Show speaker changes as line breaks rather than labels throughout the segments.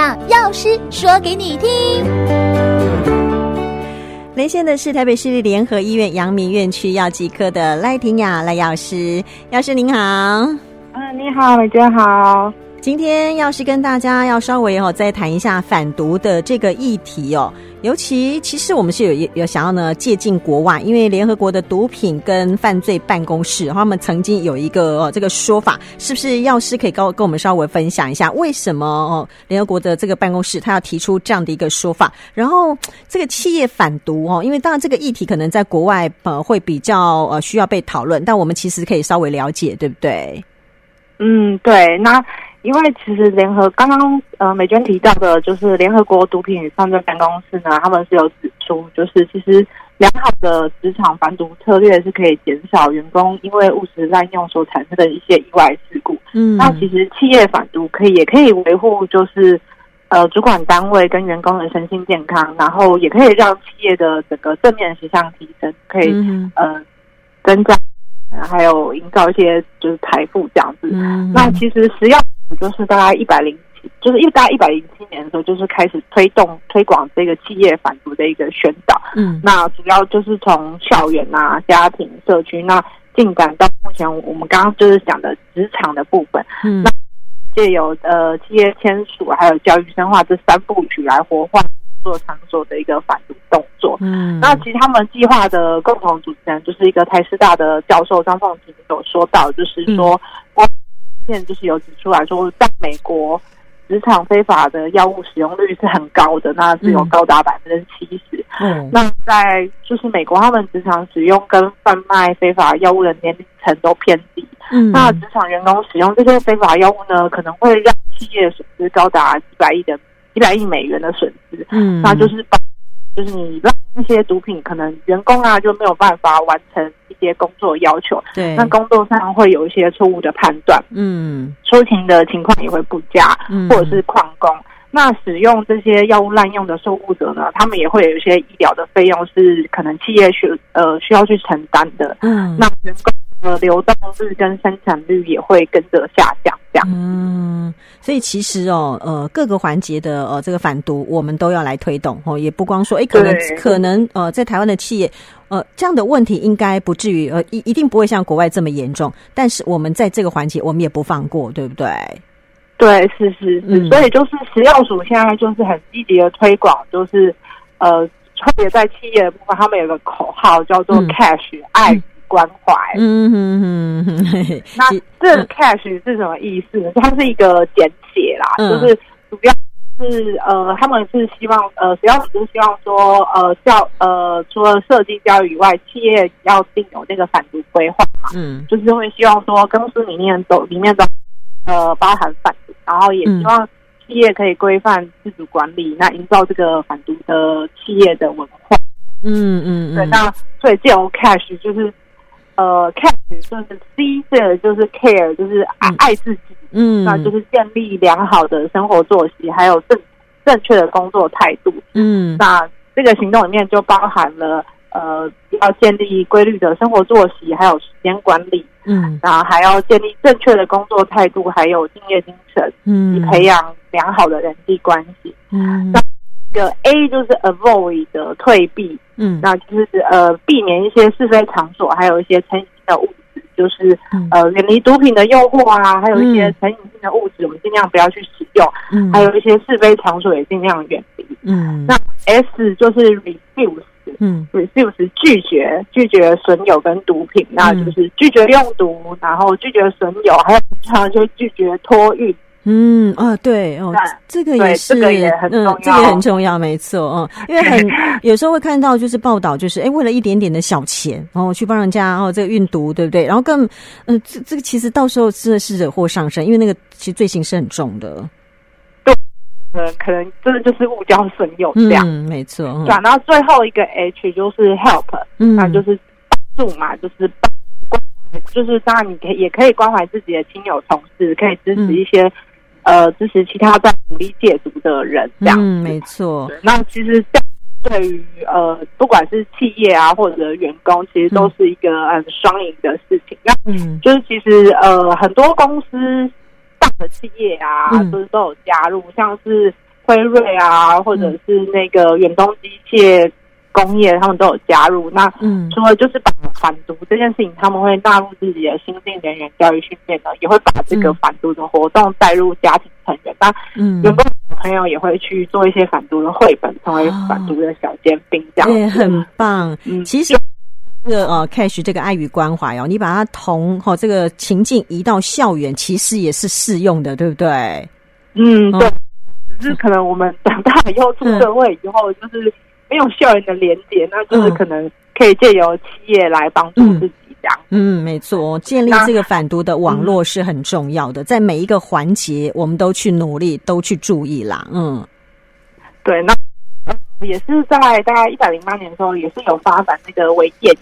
让药师说给你听。
连线的是台北市立联合医院阳明院区药剂科的赖婷雅赖药师，药师您好。
嗯，你好，美娟好。
今天药师跟大家要稍微哦再谈一下反毒的这个议题哦。尤其其实我们是有有想要呢借鉴国外，因为联合国的毒品跟犯罪办公室，他们曾经有一个哦这个说法，是不是药师可以跟跟我们稍微分享一下，为什么哦联合国的这个办公室他要提出这样的一个说法？然后这个企业反毒哦，因为当然这个议题可能在国外呃会比较呃需要被讨论，但我们其实可以稍微了解，对不对？
嗯，对，那。因为其实联合刚刚呃美娟提到的，就是联合国毒品与犯罪办公室呢，他们是有指出，就是其实良好的职场反毒策略是可以减少员工因为误食滥用所产生的一些意外事故。嗯，那其实企业反毒可以也可以维护，就是呃主管单位跟员工的身心健康，然后也可以让企业的整个正面形象提升，可以、嗯、呃增加，还有营造一些就是财富这样子。嗯，那其实食药。就是大概一百零七，就是一大概一百零七年的时候，就是开始推动推广这个企业反毒的一个宣导。嗯，那主要就是从校园啊、家庭、社区，那进展到目前我们刚刚就是讲的职场的部分。嗯，那借由呃企业签署还有教育深化这三部曲来活化工作场所的一个反毒动作。嗯，那其实他们计划的共同主持人就是一个台师大的教授张凤琴有说到，就是说现就是有指出来说，在美国职场非法的药物使用率是很高的，那是有高达百分之七十。嗯，那在就是美国，他们职场使用跟贩卖非法药物的年龄层都偏低。嗯，那职场员工使用这些非法药物呢，可能会让企业损失高达几百亿的几百亿美元的损失。嗯，那就是把。就是你让那些毒品，可能员工啊就没有办法完成一些工作要求，对，那工作上会有一些错误的判断，嗯，出勤的情况也会不佳，嗯，或者是旷工。那使用这些药物滥用的受雇者呢，他们也会有一些医疗的费用是可能企业需呃需要去承担的，嗯，那员工。呃，流动率跟生产率也会跟着下降，这样。
嗯，所以其实哦，呃，各个环节的呃这个反毒，我们都要来推动哦，也不光说，哎，可能可能呃，在台湾的企业，呃，这样的问题应该不至于呃一一定不会像国外这么严重，但是我们在这个环节，我们也不放过，对不对？
对，是是是，嗯、所以就是食药署现在就是很积极的推广，就是呃，特别在企业的部分，他们有个口号叫做 “cash、嗯、爱”。关怀，嗯哼哼哼，那这 cash 是什么意思呢？它是一个简写啦，就是主要是呃，他们是希望呃，主要是希望说呃，教呃，除了设计教育以外，企业要定有那个反毒规划嘛，嗯，就是会希望说公司里面都里面都呃包含反毒，然后也希望企业可以规范自主管理，那营造这个反毒的企业的文化，嗯嗯，对，那所以这种 cash 就是。呃，care 就是 C 这个就是 care，就是爱爱自己，嗯，那就是建立良好的生活作息，还有正正确的工作态度，嗯，那这个行动里面就包含了呃，要建立规律的生活作息，还有时间管理，嗯，然后还要建立正确的工作态度，还有敬业精神，嗯，以培养良好的人际关系，嗯。个 A 就是 avoid 的退避，嗯，那就是呃避免一些是非场所，还有一些成瘾性的物质，就是、嗯、呃远离毒品的诱惑啊，还有一些成瘾性的物质，我们尽量不要去使用，嗯，还有一些是非场所也尽量远离，嗯。那 S 就是 refuse，嗯，refuse 拒绝拒绝损友跟毒品，嗯、那就是拒绝用毒，然后拒绝损友，还有常常就拒绝托运。
嗯啊，对哦，这个也是，这个也很重要，嗯，这个很重要，没错，嗯，因为很有时候会看到就是报道，就是哎，为了一点点的小钱，然后去帮人家哦，这个运毒，对不对？然后更嗯，这这个其实到时候真的是惹祸上身，因为那个其实罪行是很重的。
对，嗯，可能真的就是误交损友这样，
嗯，没错。
转到最后一个 H 就是 help，嗯，那就是帮助嘛，就是帮助关怀，就是当然你可以也可以关怀自己的亲友同事，可以支持一些。呃，支持其他在努力戒毒的人，这样，
嗯，没错。
那其实这样对于呃，不管是企业啊，或者员工，其实都是一个很双赢的事情。那嗯，就是其实呃，很多公司大的企业啊，都、嗯、是都有加入，像是辉瑞啊，或者是那个远东机械工业，他们都有加入。那嗯，除了就是把反毒这件事情，他们会纳入自己的新进人员教育训练的，也会把这个反毒的活动带入家庭成员。那嗯，员工小朋友也会去做一些反毒的绘本，成为反毒的小尖兵，这样
也很棒。嗯，其实。这个呃，cash 这个爱与关怀哦，你把它同哈、哦、这个情境移到校园，其实也是适用的，对不对？
嗯，对。只是可能我们长大以后出社会以后，就是没有校园的连接，那就是可能可以借由企业来帮助自己这样。
嗯，没错，建立这个反毒的网络是很重要的，在每一个环节，我们都去努力，都去注意啦。嗯，
对，那。也是在大概一百零八年的时候，也是有发展那个微电，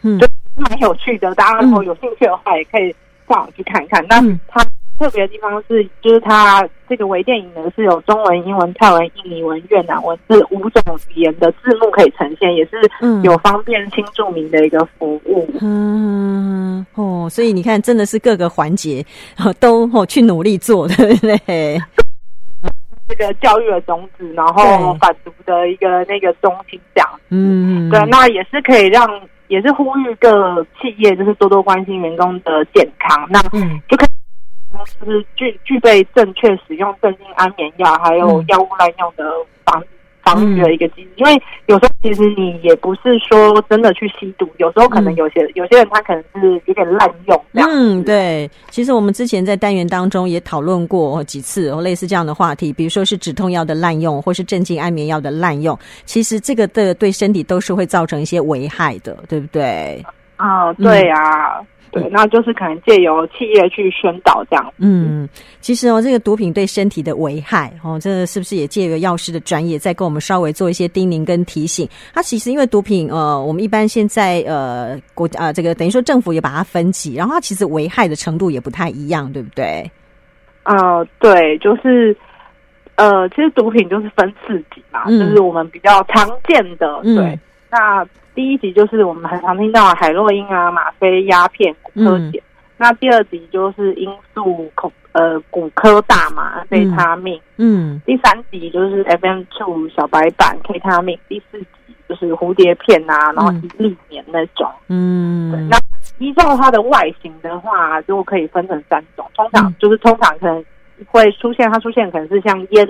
嗯，就蛮有趣的。大家如果有兴趣的话，也可以上网去看看。那、嗯、它特别的地方是，就是它这个微电影呢是有中文、英文、泰文、印尼文、越南文这五种语言的字幕可以呈现，也是有方便新住民的一个服务。
嗯哦，所以你看，真的是各个环节都哦去努力做，对不对？
这个教育的种子，然后反毒的一个那个中心这样，嗯，对，那也是可以让，也是呼吁各企业就是多多关心员工的健康，那就可以就是具具备正确使用镇静安眠药，还有药物滥用的防。防御的一个机制，因为有时候其实你也不是说真的去吸毒，有时候可能有些、嗯、有些人他可能是有点滥用。
嗯，对。其实我们之前在单元当中也讨论过几次类似这样的话题，比如说是止痛药的滥用，或是镇静安眠药的滥用，其实这个的对身体都是会造成一些危害的，对不对？
啊，对啊。嗯对，那就是可能借由企业去宣导这样。
嗯，其实哦，这个毒品对身体的危害哦，这是不是也借由药师的专业，再跟我们稍微做一些叮咛跟提醒？它其实因为毒品，呃，我们一般现在呃国啊、呃，这个等于说政府也把它分级，然后它其实危害的程度也不太一样，对不对？
呃，对，就是呃，其实毒品就是分四级嘛，嗯、就是我们比较常见的，对，嗯、那。第一集就是我们很常听到的海洛因啊、吗啡、鸦片、骨科碱。嗯、那第二集就是罂粟、恐呃骨科大麻、贝他命。嗯。第三集就是 FM two 小白板、K 他命。第四集就是蝴蝶片啊，然后一粒棉那种。嗯。对。那依照它的外形的话，就可以分成三种。通常就是通常可能会出现，它出现可能是像烟。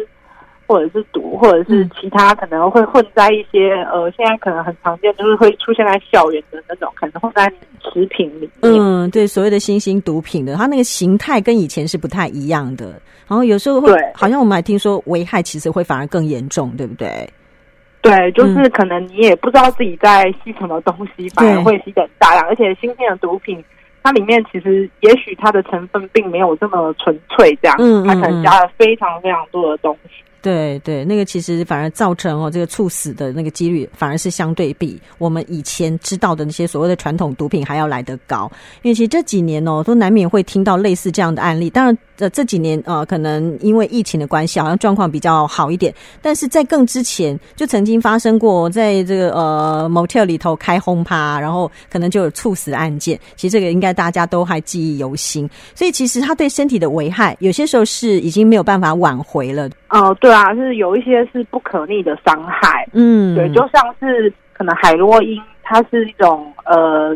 或者是毒，或者是其他可能会混在一些、嗯、呃，现在可能很常见，就是会出现在校园的那种，可能混在食品里面。
嗯，对，所谓的新兴毒品的，它那个形态跟以前是不太一样的。然后有时候会，好像我们还听说危害其实会反而更严重，对不对？
对，就是可能你也不知道自己在吸什么东西，反而会吸得很大量，而且新兴的毒品。它里面其实也许它的成分并没有这么纯粹，这样，嗯，它可能加了非常非常多的东西。
对对，那个其实反而造成哦，这个猝死的那个几率反而是相对比我们以前知道的那些所谓的传统毒品还要来得高。因为其实这几年哦，都难免会听到类似这样的案例。当然，呃，这几年呃，可能因为疫情的关系，好像状况比较好一点。但是在更之前，就曾经发生过在这个呃 motel 里头开轰趴，然后可能就有猝死案件。其实这个应该大家都还记忆犹新。所以其实它对身体的危害，有些时候是已经没有办法挽回了。
哦、对，对啊，是有一些是不可逆的伤害，嗯，对，就像是可能海洛因，它是一种呃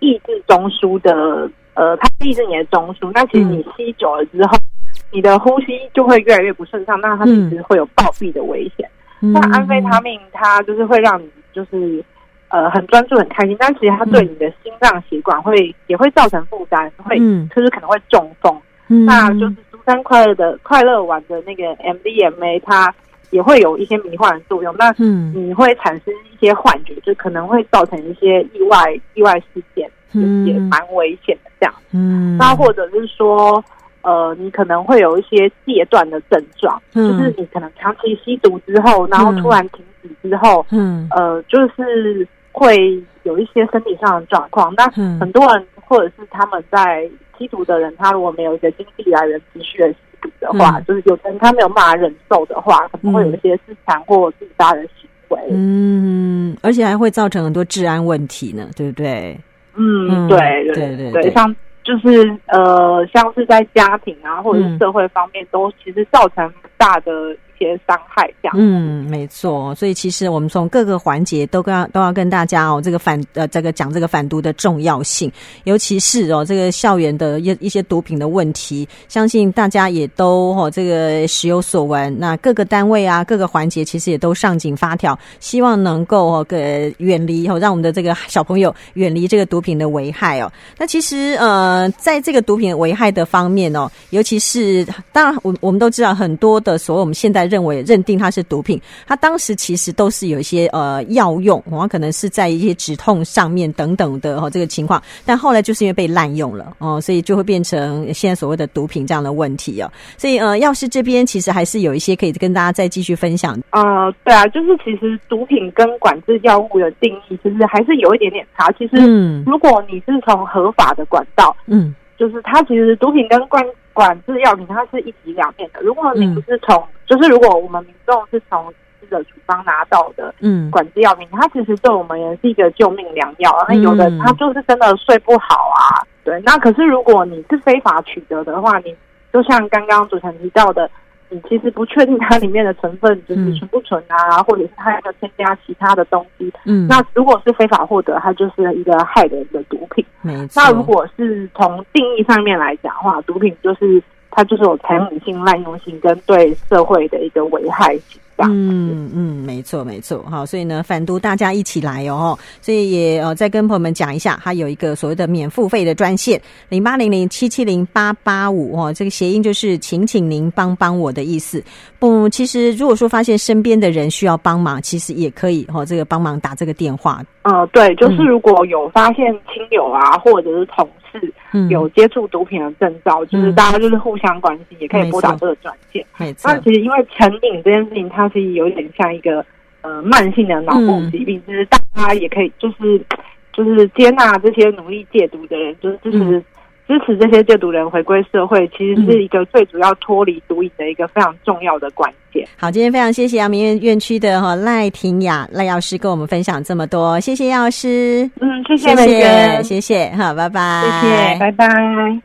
抑制中枢的，呃，它抑制你的中枢，那其实你吸久了之后，嗯、你的呼吸就会越来越不顺畅，那它其实会有暴毙的危险。那、嗯、安非他命它就是会让你就是呃很专注很开心，但其实它对你的心脏血管会也会造成负担，会就是可能会中风，嗯、那就是。三快乐的快乐丸的那个 MDMA，它也会有一些迷幻的作用。那你会产生一些幻觉，就可能会造成一些意外意外事件，就也蛮危险的这样。嗯，那或者是说，呃，你可能会有一些戒断的症状，嗯、就是你可能长期吸毒之后，然后突然停止之后，嗯，呃，就是会有一些身体上的状况。那很多人或者是他们在。吸毒的人，他如果没有一些经济来源持续的吸毒的话，嗯、就是有的人他没有办法忍受的话，可能会有一些自残或自杀的行为。嗯，
而且还会造成很多治安问题呢，对不对？
嗯，对对对对，像就是呃，像是在家庭啊，或者是社会方面，嗯、都其实造成大的一些伤害，这样。
嗯，没错。所以其实我们从各个环节都跟都要跟大家哦，这个反呃这个讲这个反毒的重要性，尤其是哦这个校园的一一些毒品的问题，相信大家也都哦这个时有所闻。那各个单位啊，各个环节其实也都上紧发条，希望能够哦给远离哦让我们的这个小朋友远离这个毒品的危害哦。那其实呃在这个毒品危害的方面哦，尤其是当然我我们都知道很多的所谓我们现在在认为认定它是毒品，它当时其实都是有一些呃药用，哦，可能是在一些止痛上面等等的哦这个情况，但后来就是因为被滥用了哦，所以就会变成现在所谓的毒品这样的问题哦。所以呃药师这边其实还是有一些可以跟大家再继续分享。
呃，对啊，就是其实毒品跟管制药物的定义其实还是有一点点差。其实，嗯，如果你是从合法的管道，嗯，就是它其实毒品跟管管制药品它是一体两面的。如果你不是从，嗯、就是如果我们民众是从医的处方拿到的，嗯，管制药品，它其实对我们也是一个救命良药。那有的他就是真的睡不好啊，对。那可是如果你是非法取得的话，你就像刚刚主持人提到的。你其实不确定它里面的成分就是纯不纯啊，嗯、或者是它要添加其他的东西。嗯，那如果是非法获得，它就是一个害人的毒品。没错。那如果是从定义上面来讲的话，毒品就是它就是有成瘾性、滥用性跟对社会的一个危害性。
嗯嗯，没错没错，好，所以呢，反毒大家一起来哦，所以也呃再跟朋友们讲一下，它有一个所谓的免付费的专线零八零零七七零八八五哦，这个谐音就是请请您帮帮我的意思。不，其实如果说发现身边的人需要帮忙，其实也可以哦，这个帮忙打这个电话。
呃，对，就是如果有发现亲友啊，或者是同事有接触毒品的征兆，嗯、就是大家就是互相关心，也可以拨打这个专线。没错。那其实因为成瘾这件事情，它其实有点像一个呃慢性的脑部疾病，嗯、就是大家也可以就是就是接纳这些努力戒毒的人，就是支持。嗯支持这些戒毒人回归社会，其实是一个最主要脱离毒瘾的一个非常重要的关键。
好，今天非常谢谢阳明院院区的哈赖婷雅赖药师跟我们分享这么多，谢谢药师。
嗯，谢谢谢谢，
谢谢，好，拜拜，
谢谢，拜拜。